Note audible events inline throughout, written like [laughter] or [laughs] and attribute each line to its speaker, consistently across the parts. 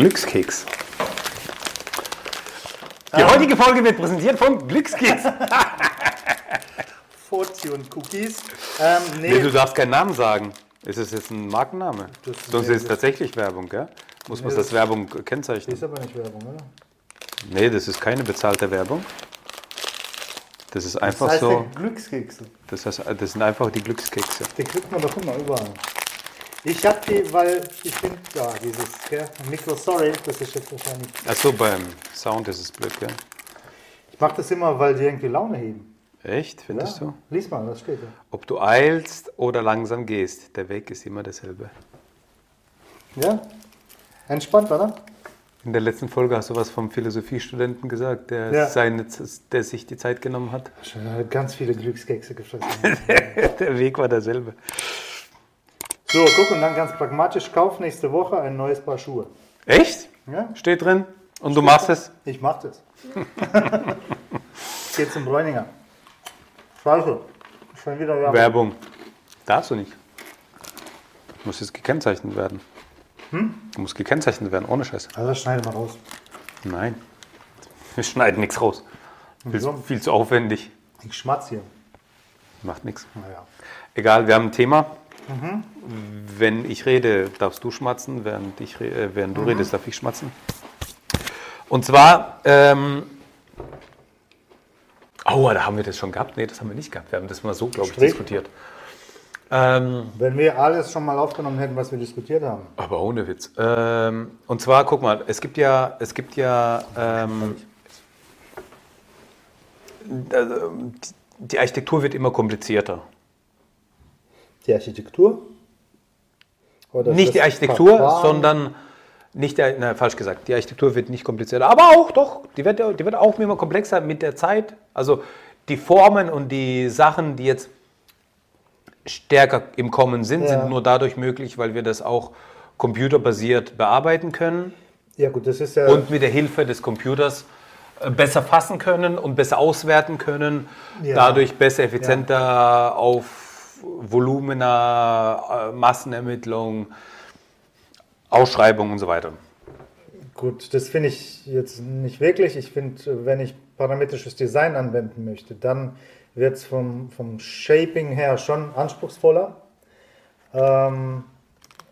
Speaker 1: Glückskeks. Die heutige Folge wird präsentiert von Glückskeks. [laughs]
Speaker 2: Fortune Cookies. Ähm, nee,
Speaker 1: Nee, du darfst keinen Namen sagen. Ist es jetzt ein Markenname?
Speaker 2: Das-
Speaker 1: Sonst
Speaker 2: nee,
Speaker 1: ist es tatsächlich Werbung, gell? Muss man
Speaker 2: Nee,
Speaker 1: das
Speaker 2: das-
Speaker 1: Werbung
Speaker 2: das
Speaker 1: kennzeichnen?
Speaker 2: ist aber nicht Werbung, oder?
Speaker 1: Nee, das ist keine bezahlte Werbung. Das ist einfach
Speaker 2: das heißt
Speaker 1: so.
Speaker 2: der Glückskekse.
Speaker 1: Das, heißt, das sind einfach die Glückskekse.
Speaker 2: Die kriegt man doch immer überall. Ich hab die, weil ich finde, ja, dieses gell, Mikro, sorry, das ist jetzt wahrscheinlich.
Speaker 1: Achso, beim Sound ist es blöd, gell?
Speaker 2: Ich mache das immer, weil die irgendwie Laune heben.
Speaker 1: Echt, findest du?
Speaker 2: Lies mal, was steht da?
Speaker 1: Ob du eilst oder langsam gehst, der Weg ist immer derselbe.
Speaker 2: Ja? Entspannt, oder?
Speaker 1: In der letzten Folge hast du was vom Philosophiestudenten gesagt, der,
Speaker 2: Ja.
Speaker 1: seine, der sich die Zeit genommen hat.
Speaker 2: Schon ganz viele Glückskekse gefressen. [laughs]
Speaker 1: Der Weg war derselbe.
Speaker 2: So, guck, und dann ganz pragmatisch, kauf nächste Woche ein neues Paar Schuhe.
Speaker 1: Echt?
Speaker 2: Ja?
Speaker 1: Steht drin? Und du machst es?
Speaker 2: Ich mach das. [laughs] Geht zum Bräuninger. Scheiße. Schon wieder Werbung.
Speaker 1: Werbung. Darfst du nicht. Muss jetzt gekennzeichnet werden. Du musst gekennzeichnet werden, ohne Scheiß.
Speaker 2: Also das schneiden wir raus.
Speaker 1: Nein. Wir schneiden nichts raus. Viel, viel zu aufwendig.
Speaker 2: Ich schmatz hier.
Speaker 1: Macht nichts.
Speaker 2: Naja.
Speaker 1: Egal, wir haben ein Thema. Wenn ich rede, darfst du schmatzen. Während, ich, äh, während du redest, darf ich schmatzen. Und zwar, ähm, oh, da haben wir das schon gehabt. Nee, das haben wir nicht gehabt. Wir haben das mal so, glaube ich,
Speaker 2: Strich.
Speaker 1: diskutiert. Ähm,
Speaker 2: Wenn wir alles schon mal aufgenommen hätten, was wir diskutiert haben.
Speaker 1: aber ohne Witz. Ähm, und zwar, guck mal, es gibt ja, es gibt ja, ähm, die- die Architektur wird immer komplizierter.
Speaker 2: Die Architektur? Oder
Speaker 1: Nicht die Architektur,
Speaker 2: Verfahren?
Speaker 1: sondern nicht der, na, falsch gesagt, die Architektur wird nicht komplizierter, aber auch doch, die wird, die wird auch immer komplexer mit der Zeit. Also die Formen und die Sachen, die jetzt stärker im Kommen sind,
Speaker 2: Ja.
Speaker 1: sind nur dadurch möglich, weil wir das auch computerbasiert bearbeiten können
Speaker 2: Ja, gut, das ist ja.
Speaker 1: und mit der Hilfe des Computers äh, besser fassen können und besser auswerten können,
Speaker 2: Ja.
Speaker 1: dadurch besser, effizienter auf Volumina, äh, Massenermittlung, Ausschreibung und so weiter.
Speaker 2: Gut, das finde ich jetzt nicht wirklich. Ich finde, wenn ich parametrisches Design anwenden möchte, dann wird es vom, vom Shaping her schon anspruchsvoller. Ähm,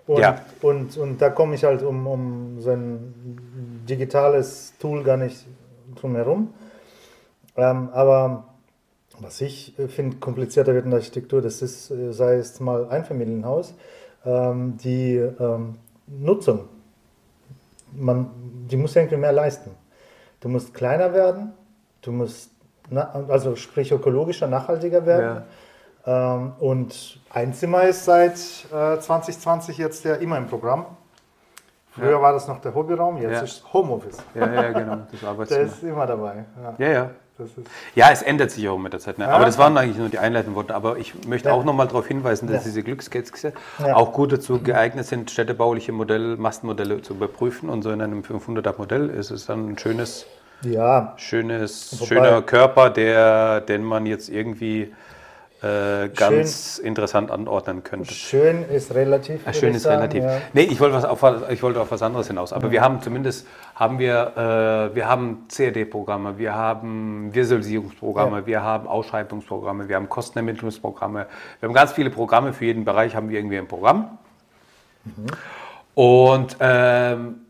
Speaker 2: und,
Speaker 1: Ja.
Speaker 2: und, und da komme ich halt um, um so ein digitales Tool gar nicht drum herum. Ähm, aber was ich äh, finde, komplizierter wird in der Architektur, das ist, äh, sei es mal Einfamilienhaus, ähm, die ähm, Nutzung man, die muss irgendwie mehr leisten. Du musst kleiner werden, du musst, na, also sprich ökologischer, nachhaltiger werden. Ähm, und ein Zimmer ist seit äh, 2020 jetzt ja immer im Programm. Früher war das noch der Hobbyraum, jetzt
Speaker 1: Ja.
Speaker 2: ist Homeoffice.
Speaker 1: Ja, ja, genau, das [laughs]
Speaker 2: Der
Speaker 1: Arbeitszimmer.
Speaker 2: ist immer dabei. Ja,
Speaker 1: Ja, ja. es ändert sich auch mit der Zeit. Ne?
Speaker 2: Ja.
Speaker 1: Aber das waren eigentlich nur die einleitenden Worte. Aber ich möchte
Speaker 2: Ja.
Speaker 1: auch nochmal darauf hinweisen, dass
Speaker 2: Ja.
Speaker 1: diese Glückskekse
Speaker 2: Ja.
Speaker 1: auch gut dazu geeignet sind, städtebauliche Modell, Mastenmodelle zu überprüfen. Und so in einem 500er Modell ist es dann ein schönes,
Speaker 2: ja,
Speaker 1: schönes,
Speaker 2: Wobei-
Speaker 1: schöner Körper, der, den man jetzt irgendwie äh, ganz interessant anordnen könnte.
Speaker 2: schön ist relativ.
Speaker 1: Ja,
Speaker 2: würde
Speaker 1: schön ist
Speaker 2: sagen,
Speaker 1: relativ.
Speaker 2: Ja.
Speaker 1: Nee, ich wollte, was auf, ich wollte auf was anderes hinaus. Aber wir haben zumindest haben wir, äh, wir haben CAD-Programme, wir haben Visualisierungsprogramme,
Speaker 2: Ja.
Speaker 1: wir haben Ausschreibungsprogramme, wir haben Kostenermittlungsprogramme. Wir haben ganz viele Programme. Für jeden Bereich haben wir irgendwie ein Programm. Und ähm,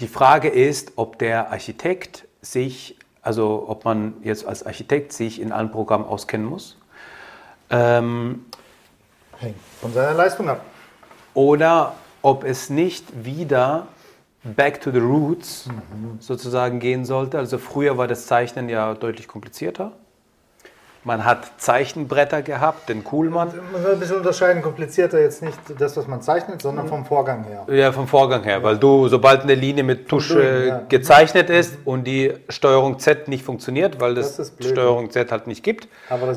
Speaker 1: die Frage ist, ob der Architekt sich, also ob man jetzt als Architekt sich in allen Programmen auskennen muss. Ähm,
Speaker 2: Hängt von seiner Leistung ab.
Speaker 1: oder ob es nicht wieder back to the roots sozusagen gehen sollte. Also früher war das Zeichnen ja deutlich komplizierter. Man hat Zeichenbretter gehabt, den Kuhlmann.
Speaker 2: Man soll ein bisschen unterscheiden, komplizierter jetzt nicht das, was man zeichnet, sondern vom Vorgang her.
Speaker 1: Ja, vom Vorgang her, weil du, sobald eine Linie mit Tusche
Speaker 2: Doing, ja.
Speaker 1: gezeichnet ist und die Steuerung Z nicht funktioniert, weil das,
Speaker 2: Das.
Speaker 1: Steuerung Z halt nicht gibt,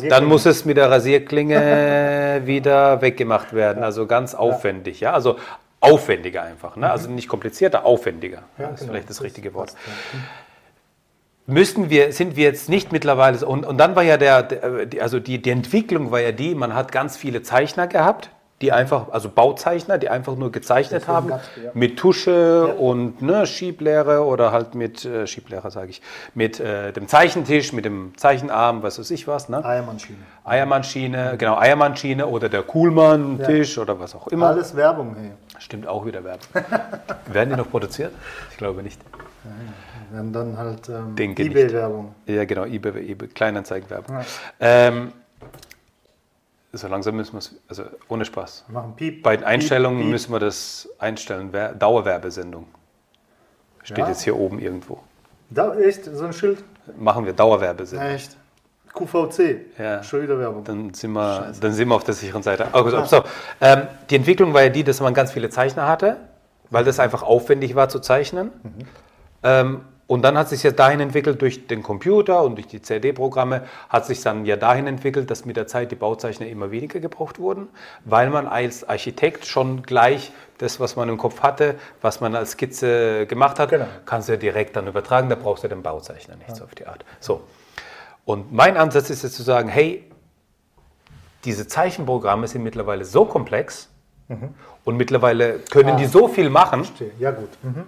Speaker 1: dann muss es mit der Rasierklinge [laughs] wieder weggemacht werden. Also ganz aufwendig, ja. Also aufwendiger einfach, ne? Also nicht komplizierter, aufwendiger.
Speaker 2: Ja,
Speaker 1: das ist
Speaker 2: genau.
Speaker 1: vielleicht das richtige Wort.
Speaker 2: passt, ja.
Speaker 1: Müssen wir, sind wir jetzt nicht mittlerweile, so- und, und dann war ja der, also die, die Entwicklung war ja die, man hat ganz viele Zeichner gehabt, die einfach, also Bauzeichner, die einfach nur gezeichnet haben
Speaker 2: ja.
Speaker 1: mit Tusche und ne, Schieblehre oder halt mit äh, Schieblehre, sage ich, mit äh, dem Zeichentisch, mit dem Zeichenarm, was weiß ich was, ne?
Speaker 2: Eiermannschiene.
Speaker 1: Eiermannschiene, genau, Eiermannschiene oder der Kuhlmann-Tisch oder was auch immer.
Speaker 2: Alles Werbung, hey.
Speaker 1: Stimmt auch wieder Werbung. [laughs] Werden die noch produziert? Ich glaube nicht.
Speaker 2: Wir haben dann halt ähm, eBay-Werbung.
Speaker 1: Ja, genau, eBay, eBay Kleinanzeigenwerbung.
Speaker 2: Ja.
Speaker 1: Ähm, so langsam müssen wir es, also ohne Spaß.
Speaker 2: Machen Piep.
Speaker 1: Bei den Einstellungen
Speaker 2: Piep, Piep.
Speaker 1: müssen wir das einstellen. Wer- Dauerwerbesendung. Steht
Speaker 2: Ja.
Speaker 1: jetzt hier oben irgendwo.
Speaker 2: Da, echt? So ein Schild?
Speaker 1: Machen wir Dauerwerbesendung.
Speaker 2: Echt? QVC.
Speaker 1: Ja.
Speaker 2: Schon wieder Werbung.
Speaker 1: Dann sind, wir, dann sind wir auf der sicheren Seite. Oh, gut, so. ähm, die Entwicklung war ja die, dass man ganz viele Zeichner hatte, weil das einfach aufwendig war zu zeichnen. Ähm, und dann hat sich ja dahin entwickelt, durch den Computer und durch die CD-Programme, hat sich dann ja dahin entwickelt, dass mit der Zeit die Bauzeichner immer weniger gebraucht wurden, weil man als Architekt schon gleich das, was man im Kopf hatte, was man als Skizze gemacht hat,
Speaker 2: Genau.
Speaker 1: kannst du ja direkt dann übertragen, da brauchst du den Bauzeichner nicht so auf die Art. So. Und mein Ansatz ist jetzt zu sagen, hey, diese Zeichenprogramme sind mittlerweile so komplex und mittlerweile können die so viel machen,
Speaker 2: Ja, gut. Mhm.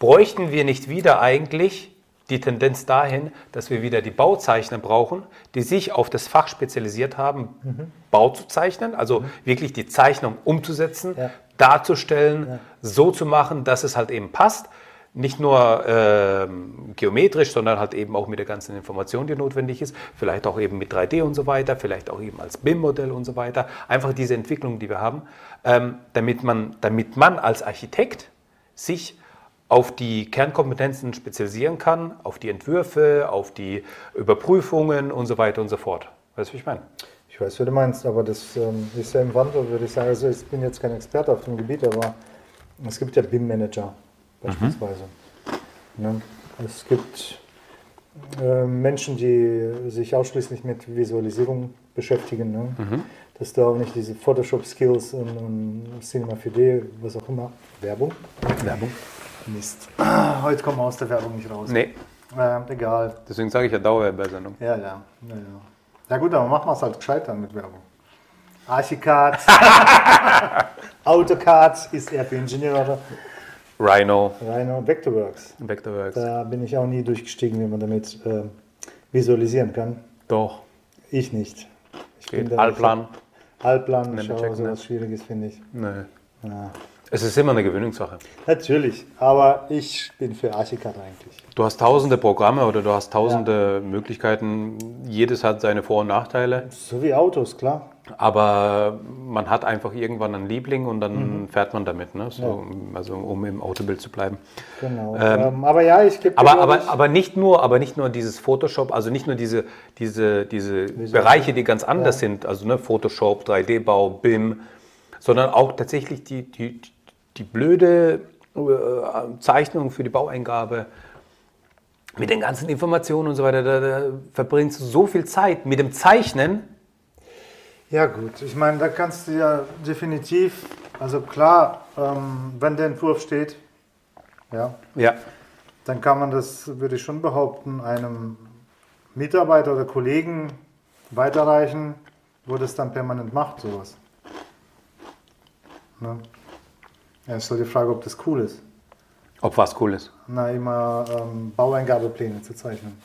Speaker 1: Bräuchten wir nicht wieder eigentlich die Tendenz dahin, dass wir wieder die Bauzeichner brauchen, die sich auf das Fach spezialisiert haben, Bau zu zeichnen, also wirklich die Zeichnung umzusetzen,
Speaker 2: Ja.
Speaker 1: darzustellen, so zu machen, dass es halt eben passt. Nicht nur ähm, geometrisch, sondern halt eben auch mit der ganzen Information, die notwendig ist. Vielleicht auch eben mit 3D und so weiter, vielleicht auch eben als BIM-Modell und so weiter. Einfach diese Entwicklung, die wir haben, ähm, damit, man, damit man als Architekt sich auf die Kernkompetenzen spezialisieren kann, auf die Entwürfe, auf die Überprüfungen und so weiter und so fort. Weißt du, wie ich meine?
Speaker 2: Ich weiß, was du meinst, aber das ähm, ist ja im Wandel, würde ich sagen. Also ich bin jetzt kein Experte auf dem Gebiet, aber es gibt ja BIM-Manager beispielsweise. Ne? Es gibt äh, Menschen, die sich ausschließlich mit Visualisierung beschäftigen. Ne? Dass du auch nicht diese Photoshop-Skills und, und Cinema 4D, was auch immer. Werbung?
Speaker 1: Werbung?
Speaker 2: Mist. Ah, heute kommen wir aus der Werbung nicht raus.
Speaker 1: Nee,
Speaker 2: Ähm, egal.
Speaker 1: deswegen sage ich ja Dauerwerbesendung.
Speaker 2: Ja, ja. Ja, ja. ja gut, aber machen wir es halt gescheit dann mit Werbung. Archicad, [laughs] Autocad ist für Ingenieure.
Speaker 1: Rhino,
Speaker 2: Rhino Vectorworks.
Speaker 1: Vectorworks.
Speaker 2: Da bin ich auch nie durchgestiegen, wie man damit äh, visualisieren kann.
Speaker 1: Doch,
Speaker 2: Ich nicht. Ich
Speaker 1: geht.
Speaker 2: da-
Speaker 1: Allplan.
Speaker 2: Allplan,
Speaker 1: Nennen
Speaker 2: schau,
Speaker 1: checken,
Speaker 2: sowas? Schwieriges finde ich.
Speaker 1: Nee.
Speaker 2: Ja.
Speaker 1: Es ist immer eine Gewöhnungssache.
Speaker 2: Natürlich, aber ich bin für Archicad eigentlich.
Speaker 1: Du hast tausende Programme oder du hast tausende Möglichkeiten. Jedes hat seine Vor- und Nachteile.
Speaker 2: So wie Autos, klar.
Speaker 1: Aber man hat einfach irgendwann einen Liebling und dann fährt man damit. Ne? So, Also um im Autobild zu bleiben.
Speaker 2: Genau.
Speaker 1: Ähm,
Speaker 2: Ähm, aber ja, ich gebe
Speaker 1: Aber, aber, aber, nicht nur, aber nicht nur dieses Photoshop, also nicht nur diese, diese, diese Bereiche, die ganz anders sind, also ne, Photoshop, 3D-Bau, BIM, sondern auch tatsächlich die, die, die blöde äh, Zeichnung für die Baueingabe mit den ganzen Informationen und so weiter. Da, da verbringst du so viel Zeit mit dem Zeichnen.
Speaker 2: Ja gut, ich meine, da kannst du ja definitiv, also klar, ähm, wenn der Entwurf steht, ja,
Speaker 1: Ja,
Speaker 2: dann kann man das, würde ich schon behaupten, einem Mitarbeiter oder Kollegen weiterreichen, wo das dann permanent macht, sowas. Ne? Ja, ist so die Frage, ob das cool ist.
Speaker 1: ob was cool ist.
Speaker 2: Na, immer ähm, Baueingabepläne zu zeichnen.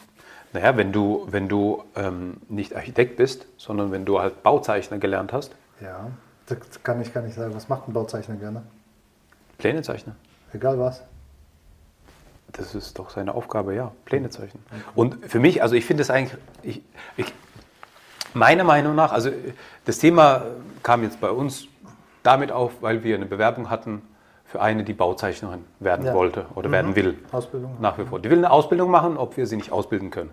Speaker 1: Naja, wenn du, wenn du ähm, nicht Architekt bist, sondern wenn du halt Bauzeichner gelernt hast,
Speaker 2: Ja, das kann ich gar nicht sagen. Was macht ein Bauzeichner gerne?
Speaker 1: Pläne zeichnen.
Speaker 2: Egal was.
Speaker 1: Das ist doch seine Aufgabe, ja, Pläne zeichnen. Und für mich, also ich finde es eigentlich, ich, ich, meiner Meinung nach, also das Thema kam jetzt bei uns damit auf, weil wir eine Bewerbung hatten für eine, die Bauzeichnerin werden
Speaker 2: Ja.
Speaker 1: wollte oder werden will.
Speaker 2: Ausbildung.
Speaker 1: Nach wie vor. Die will eine Ausbildung machen, ob wir sie nicht ausbilden können.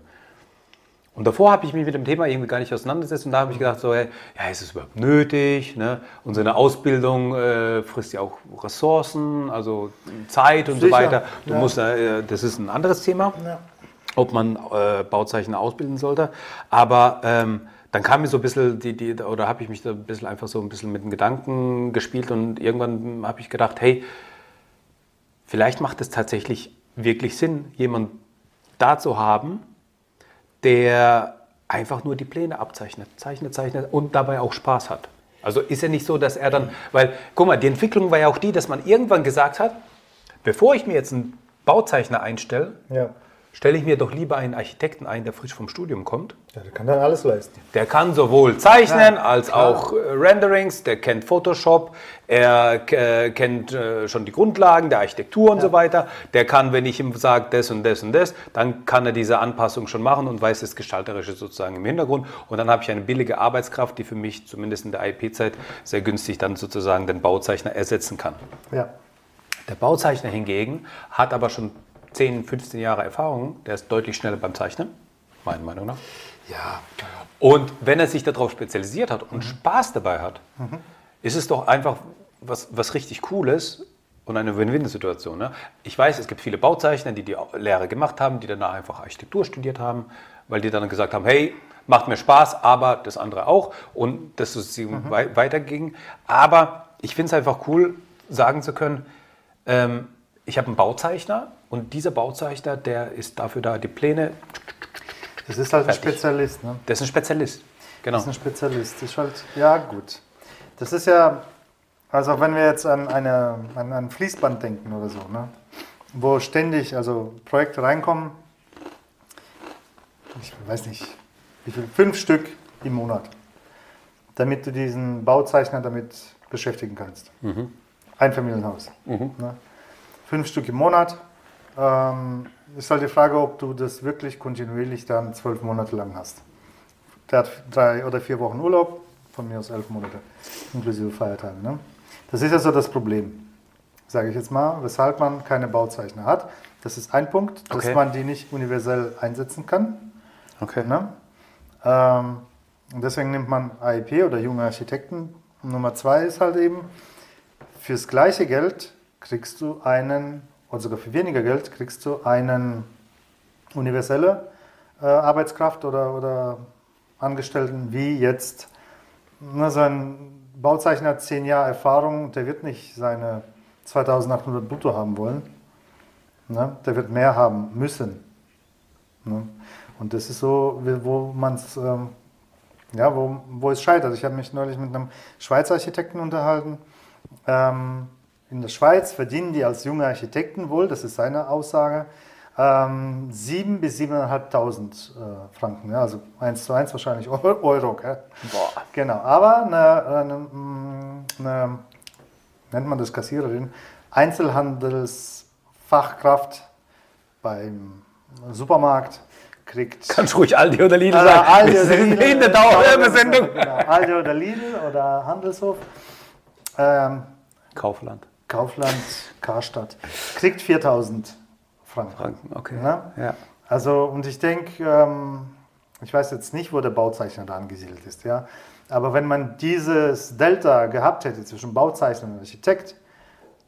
Speaker 1: Und davor habe ich mich mit dem Thema irgendwie gar nicht auseinandergesetzt und da habe ich gedacht, so, hey, ja, ist es überhaupt nötig? Ne? Und so eine Ausbildung äh, frisst ja auch Ressourcen, also Zeit und so
Speaker 2: Sicher,
Speaker 1: weiter. Du
Speaker 2: ja.
Speaker 1: musst, äh, das ist ein anderes Thema,
Speaker 2: Ja.
Speaker 1: ob man äh, Bauzeichner ausbilden sollte. Aber ähm, dann kam mir so ein bisschen, die, die, oder habe ich mich da ein bisschen einfach so ein bisschen mit den Gedanken gespielt und irgendwann habe ich gedacht, hey, vielleicht macht es tatsächlich wirklich Sinn, jemanden da zu haben, der einfach nur die Pläne abzeichnet, zeichnet, zeichnet und dabei auch Spaß hat. Also ist ja nicht so, dass er dann, weil, guck mal, die Entwicklung war ja auch die, dass man irgendwann gesagt hat, bevor ich mir jetzt einen Bauzeichner einstelle,
Speaker 2: Ja.
Speaker 1: Stelle ich mir doch lieber einen Architekten ein, der frisch vom Studium kommt.
Speaker 2: ja, der kann dann alles leisten.
Speaker 1: Der kann sowohl zeichnen
Speaker 2: Ja,
Speaker 1: als
Speaker 2: klar.
Speaker 1: auch äh, Renderings, der kennt Photoshop, er äh, kennt äh, schon die Grundlagen der Architektur und so weiter. Der kann, wenn ich ihm sage, das und das und das, dann kann er diese Anpassung schon machen und weiß das Gestalterische sozusagen im Hintergrund. Und dann habe ich eine billige Arbeitskraft, die für mich zumindest in der IP-Zeit sehr günstig dann sozusagen den Bauzeichner ersetzen kann.
Speaker 2: Ja.
Speaker 1: Der Bauzeichner hingegen hat aber schon 10, 15 Jahre Erfahrung, der ist deutlich schneller beim Zeichnen, meiner Meinung nach.
Speaker 2: Ja.
Speaker 1: Und wenn er sich darauf spezialisiert hat und Spaß dabei hat, ist es doch einfach was, was richtig Cooles und eine Win-Win-Situation. Ne? Ich weiß, es gibt viele Bauzeichner, die die Lehre gemacht haben, die danach einfach Architektur studiert haben, weil die dann gesagt haben, hey, macht mir Spaß, aber das andere auch und dass es sie wei weiterging. Aber ich finde es einfach cool, sagen zu können, ähm, ich habe einen Bauzeichner und dieser Bauzeichner, der ist dafür da, die Pläne,
Speaker 2: Das ist halt ein
Speaker 1: Fertig.
Speaker 2: Spezialist, ne?
Speaker 1: der ist ein Spezialist. Genau.
Speaker 2: Das ist ein Spezialist. Das ist halt, ja, gut. Das ist ja, also wenn wir jetzt an, eine, an ein Fließband denken oder so, ne? wo ständig also Projekte reinkommen, ich weiß nicht, wie viel, fünf Stück im Monat, damit du diesen Bauzeichner damit beschäftigen kannst. Ein Familienhaus. Ne? Fünf Stück im Monat. Ähm, ist halt die Frage, ob du das wirklich kontinuierlich dann zwölf Monate lang hast. Der hat drei oder vier Wochen Urlaub, von mir aus elf Monate, inklusive Feiertage. Ne? Das ist also das Problem, sage ich jetzt mal, weshalb man keine Bauzeichner hat. Das ist ein Punkt, dass
Speaker 1: Okay.
Speaker 2: man die nicht universell einsetzen kann.
Speaker 1: Okay.
Speaker 2: Ne? Ähm, und deswegen nimmt man AIP oder junge Architekten. Nummer zwei ist halt eben, fürs gleiche Geld kriegst du einen, oder sogar für weniger Geld kriegst du einen universelle äh, Arbeitskraft oder, oder Angestellten wie jetzt ne, so ein Bauzeichner hat zehn Jahre Erfahrung, der wird nicht seine 2800 brutto haben wollen. Ne? Der wird mehr haben müssen. Ne? Und das ist so, wo man es, ähm, ja, wo, wo es scheitert. Ich habe mich neulich mit einem Schweizer Architekten unterhalten. Ähm, in der Schweiz verdienen die als junge Architekten wohl, das ist seine Aussage, ähm, 7.000 bis 7.500 äh, Franken. Ja, also 1 zu 1 wahrscheinlich Eu- Euro. Gell?
Speaker 1: Boah.
Speaker 2: Genau, aber eine, eine, eine, nennt man das Kassiererin, Einzelhandelsfachkraft beim Supermarkt kriegt
Speaker 1: Kannst ruhig Aldi oder Lidl
Speaker 2: Äh,
Speaker 1: sagen.
Speaker 2: Aldi
Speaker 1: Wir
Speaker 2: oder
Speaker 1: sind
Speaker 2: Lidl,
Speaker 1: in der
Speaker 2: äh,
Speaker 1: Dauerwerbesendung.
Speaker 2: Genau, Aldi oder Lidl oder Handelshof, ähm,
Speaker 1: Kaufland.
Speaker 2: Kaufland, Karstadt, kriegt 4000 Franken.
Speaker 1: Franken, okay.
Speaker 2: Ne?
Speaker 1: Ja.
Speaker 2: Also, und ich denke, ähm, ich weiß jetzt nicht, wo der Bauzeichner da angesiedelt ist, ja. Aber wenn man dieses Delta gehabt hätte zwischen Bauzeichner und Architekt,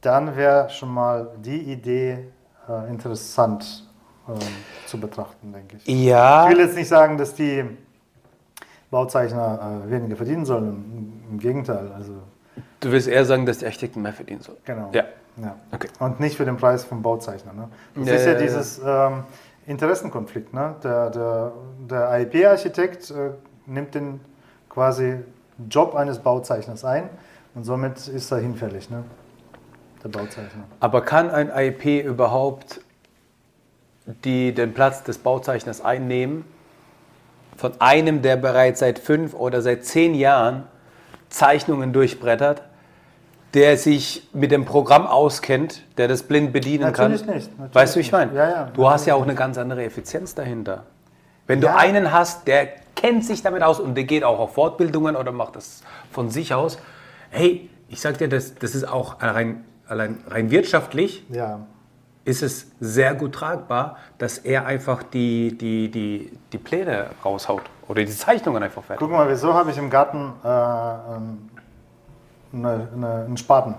Speaker 2: dann wäre schon mal die Idee äh, interessant ähm, zu betrachten, denke ich.
Speaker 1: Ja.
Speaker 2: Ich will jetzt nicht sagen, dass die Bauzeichner äh, weniger verdienen sollen. Im, Im Gegenteil, also
Speaker 1: Du willst eher sagen, dass die Architekten mehr verdienen sollen.
Speaker 2: genau.
Speaker 1: Ja.
Speaker 2: Ja.
Speaker 1: Okay.
Speaker 2: Und nicht für den Preis vom Bauzeichner. Ne? Das
Speaker 1: Ja,
Speaker 2: ist ja,
Speaker 1: ja,
Speaker 2: dieses ähm, Interessenkonflikt. Ne? Der, der, der AIP-Architekt äh, nimmt den quasi Job eines Bauzeichners ein und somit ist er hinfällig, ne? der Bauzeichner.
Speaker 1: Aber kann ein IP überhaupt die, den Platz des Bauzeichners einnehmen? Von einem, der bereits seit fünf oder seit zehn Jahren Zeichnungen durchbrettert, der sich mit dem Programm auskennt, der das blind bedienen
Speaker 2: Natürlich
Speaker 1: kann.
Speaker 2: nicht, natürlich
Speaker 1: weißt du, wie ich meine?
Speaker 2: Ja, ja,
Speaker 1: du hast ja auch eine ganz andere Effizienz dahinter. Wenn
Speaker 2: Ja.
Speaker 1: du einen hast, der kennt sich damit aus und der geht auch auf Fortbildungen oder macht das von sich aus, hey, ich sag dir, das, das ist auch rein, allein rein wirtschaftlich
Speaker 2: Ja,
Speaker 1: ist es sehr gut tragbar, dass er einfach die, die, die, die Pläne raushaut oder die Zeichnungen einfach fertig.
Speaker 2: guck mal, wieso habe ich im Garten äh, ähm, eine, eine, einen Spaten,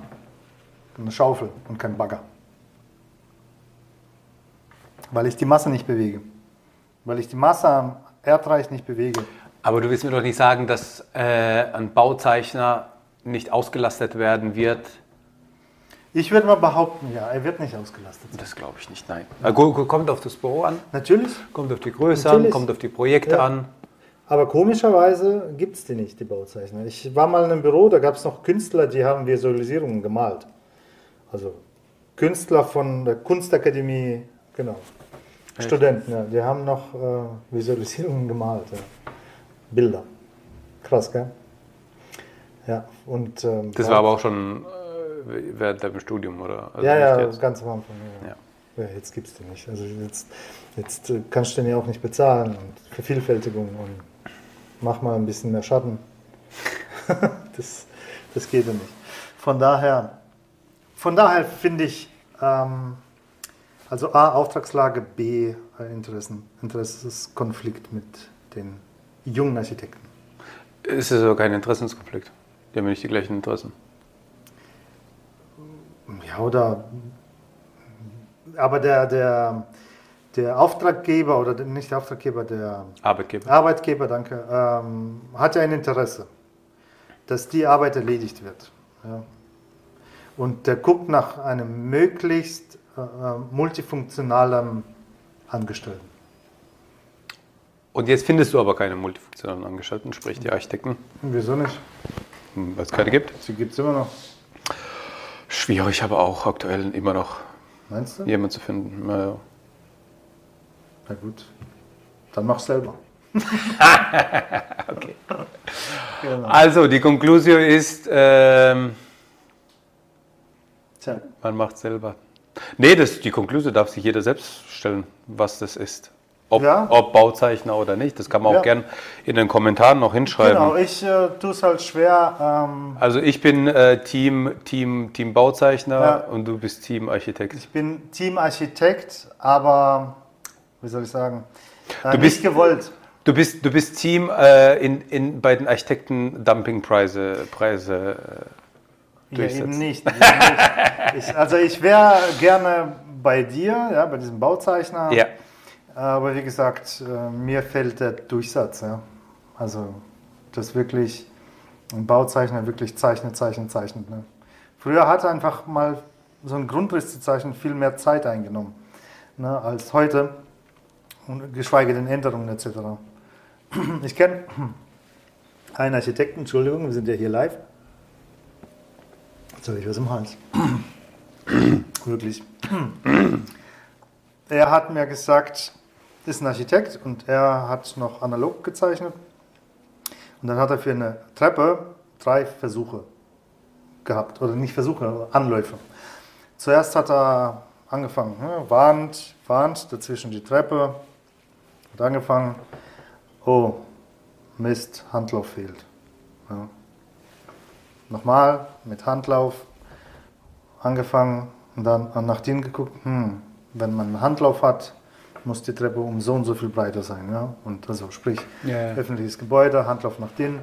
Speaker 2: eine Schaufel und keinen Bagger? Weil ich die Masse nicht bewege. Weil ich die Masse am Erdreich nicht bewege.
Speaker 1: Aber du willst mir doch nicht sagen, dass äh, ein Bauzeichner nicht ausgelastet werden wird.
Speaker 2: Ich würde mal behaupten, ja, er wird nicht ausgelastet. sein.
Speaker 1: Das glaube ich nicht, nein. Gu- Kommt auf das Büro an,
Speaker 2: Natürlich.
Speaker 1: kommt auf die Größe an,
Speaker 2: Natürlich.
Speaker 1: kommt auf die Projekte
Speaker 2: Ja.
Speaker 1: an.
Speaker 2: Aber komischerweise gibt es die nicht, die Bauzeichner. Ich war mal in einem Büro, da gab es noch Künstler, die haben Visualisierungen gemalt. Also Künstler von der Kunstakademie, genau.
Speaker 1: Echt?
Speaker 2: Studenten, ja, die haben noch äh, Visualisierungen gemalt. Ja. Bilder. Krass, gell? Ja, und. Ähm,
Speaker 1: Das war aber auch schon äh, während deinem Studium, oder? Also
Speaker 2: ja, ja,
Speaker 1: jetzt.
Speaker 2: ganz am Anfang. Ja.
Speaker 1: Ja.
Speaker 2: Ja. jetzt gibt es die nicht. Also jetzt, jetzt äh, kannst du den ja auch nicht bezahlen und Vervielfältigung und mach mal ein bisschen mehr Schatten. [laughs] das, das geht ja nicht. Von daher, von daher finde ich, ähm, also A, Auftragslage, B, Interessen, Interessenskonflikt mit den jungen Architekten.
Speaker 1: Es ist aber kein Interessenskonflikt. Die haben ja nicht die gleichen Interessen.
Speaker 2: Ja, oder. Aber der, der, der Auftraggeber oder der- nicht der Auftraggeber, der
Speaker 1: Arbeitgeber.
Speaker 2: Arbeitgeber, danke, ähm, hat ja ein Interesse, dass die Arbeit erledigt wird. Ja. Und der guckt nach einem möglichst äh, äh, multifunktionalen Angestellten.
Speaker 1: Und jetzt findest du aber keine multifunktionalen Angestellten, sprich die Architekten,
Speaker 2: Wieso nicht?
Speaker 1: weil es keine gibt.
Speaker 2: Sie gibt es immer noch.
Speaker 1: Schwierig, aber auch aktuell immer noch
Speaker 2: Meinst du?
Speaker 1: jemanden zu finden. Naja.
Speaker 2: Na gut. Dann mach selber. [laughs]
Speaker 1: Okay.
Speaker 2: Genau.
Speaker 1: Also, die Konklusio ist, ähm, man macht selber. Nee, das, die Konklusio darf sich jeder selbst stellen, was das ist. Ob,
Speaker 2: Ja.
Speaker 1: ob Bauzeichner oder nicht. Das kann man auch
Speaker 2: Ja.
Speaker 1: gern in den Kommentaren noch hinschreiben.
Speaker 2: Genau, ich äh, tue es halt schwer. Ähm,
Speaker 1: Also ich bin äh, Team, Team, Team Bauzeichner
Speaker 2: Ja.
Speaker 1: und du bist Team Architekt.
Speaker 2: Ich bin Teamarchitekt, aber wie soll ich sagen? Äh,
Speaker 1: Du bist-
Speaker 2: nicht gewollt.
Speaker 1: Du bist, du bist Team äh, in, in, bei den Architekten Dumpingpreise Preise, äh,
Speaker 2: Ja, eben nicht. Eben nicht. Ich, also ich wäre gerne bei dir, ja, bei diesem Bauzeichner.
Speaker 1: ja.
Speaker 2: Aber wie gesagt, äh, mir fehlt der Durchsatz. Ja. Also das wirklich ein Bauzeichner wirklich zeichnet, zeichnet, zeichnet. Ne. Früher hat einfach mal so ein Grundriss zu zeichnen viel mehr Zeit eingenommen ne, als heute. Und geschweige denn Änderungen etc. Ich kenne einen Architekten, Entschuldigung, wir sind ja hier live. Jetzt habe ich was im Hals. Wirklich. Er hat mir gesagt, ist ein Architekt und er hat noch analog gezeichnet. Und dann hat er für eine Treppe drei Versuche gehabt. Oder nicht Versuche, Anläufe. Zuerst hat er angefangen, ne, Wand, Wand, dazwischen die Treppe. Hat angefangen, oh, Mist, Handlauf fehlt. Ja. Nochmal mit Handlauf angefangen und dann nach denen geguckt, hm, wenn man einen Handlauf hat, muss die Treppe um so und so viel breiter sein. Ja? Und also sprich,
Speaker 1: Ja, ja.
Speaker 2: öffentliches Gebäude, Handlauf nach denen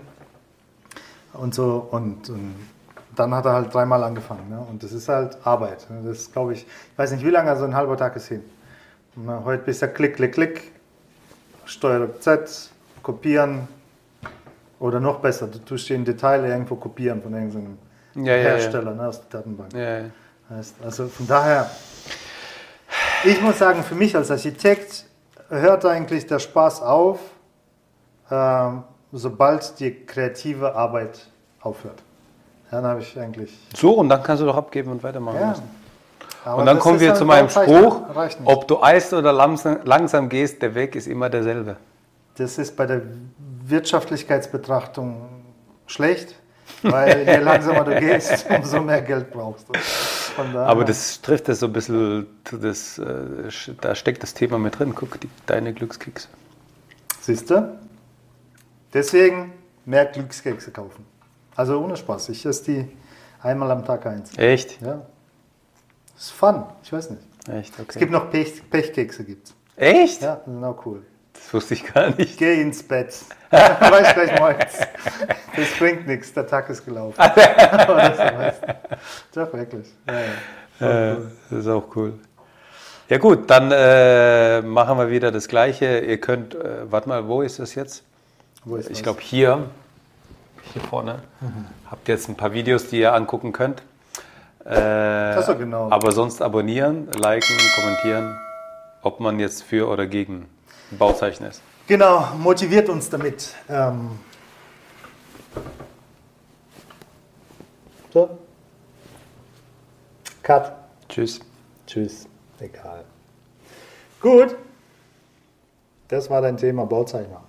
Speaker 2: und so. Und, und dann hat er halt dreimal angefangen. Ja? Und das ist halt Arbeit. ne. Das glaube ich, ich weiß nicht, wie lange, also ein halber Tag ist hin. Na, heute bist du klick, klick, klick, Steuer Z, kopieren. Oder noch besser, du tust den Detail irgendwo kopieren von irgendeinem
Speaker 1: Ja, ja, ja.
Speaker 2: Hersteller Ne, aus der Datenbank. Heißt, also von daher, ich muss sagen, für mich als Architekt hört eigentlich der Spaß auf, ähm, sobald die kreative Arbeit aufhört. Dann habe ich eigentlich.
Speaker 1: So, und dann kannst du doch abgeben und weitermachen lassen.
Speaker 2: Aber
Speaker 1: Und dann kommen wir zu meinem Spruch, ob du eist oder langsam, langsam gehst, der Weg ist immer derselbe.
Speaker 2: Das ist bei der Wirtschaftlichkeitsbetrachtung schlecht, weil je [laughs] langsamer du gehst, umso mehr Geld brauchst du.
Speaker 1: Aber das trifft das so ein bisschen, das, äh, da steckt das Thema mit drin. Guck, die, deine Glückskekse.
Speaker 2: Siehst du? Deswegen mehr Glückskekse kaufen. Also ohne Spaß. Ich esse die einmal am Tag eins.
Speaker 1: Echt?
Speaker 2: Ja. Das ist fun. Ich weiß nicht.
Speaker 1: Echt, okay.
Speaker 2: Es gibt noch Pech, Pechkekse. Gibt's.
Speaker 1: Echt?
Speaker 2: Ja, auch cool.
Speaker 1: Das wusste ich gar nicht.
Speaker 2: Geh ins Bett. [laughs] weiß gleich morgens. Das bringt nichts. Der Tag ist gelaufen. [laughs] Du. Doch, wirklich. Ja, ja.
Speaker 1: Äh, das ist auch cool. Ja gut, dann äh, machen wir wieder das Gleiche. Ihr könnt, äh, warte mal, wo ist das jetzt?
Speaker 2: Wo ist
Speaker 1: Ich glaube hier, hier vorne, habt ihr jetzt ein paar Videos, die ihr angucken könnt. Äh,
Speaker 2: genau.
Speaker 1: Aber sonst abonnieren, liken, kommentieren, ob man jetzt für oder gegen Bauzeichen ist.
Speaker 2: Genau, motiviert uns damit. Ähm, so. Cut.
Speaker 1: Tschüss.
Speaker 2: Tschüss. Egal. Gut. Das war dein Thema Bauzeichner.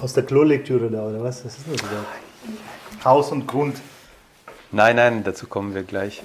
Speaker 2: Aus der Klolektüre da, oder was? Was ist das überhaupt? Haus und Grund.
Speaker 1: Nein, nein, dazu kommen wir gleich.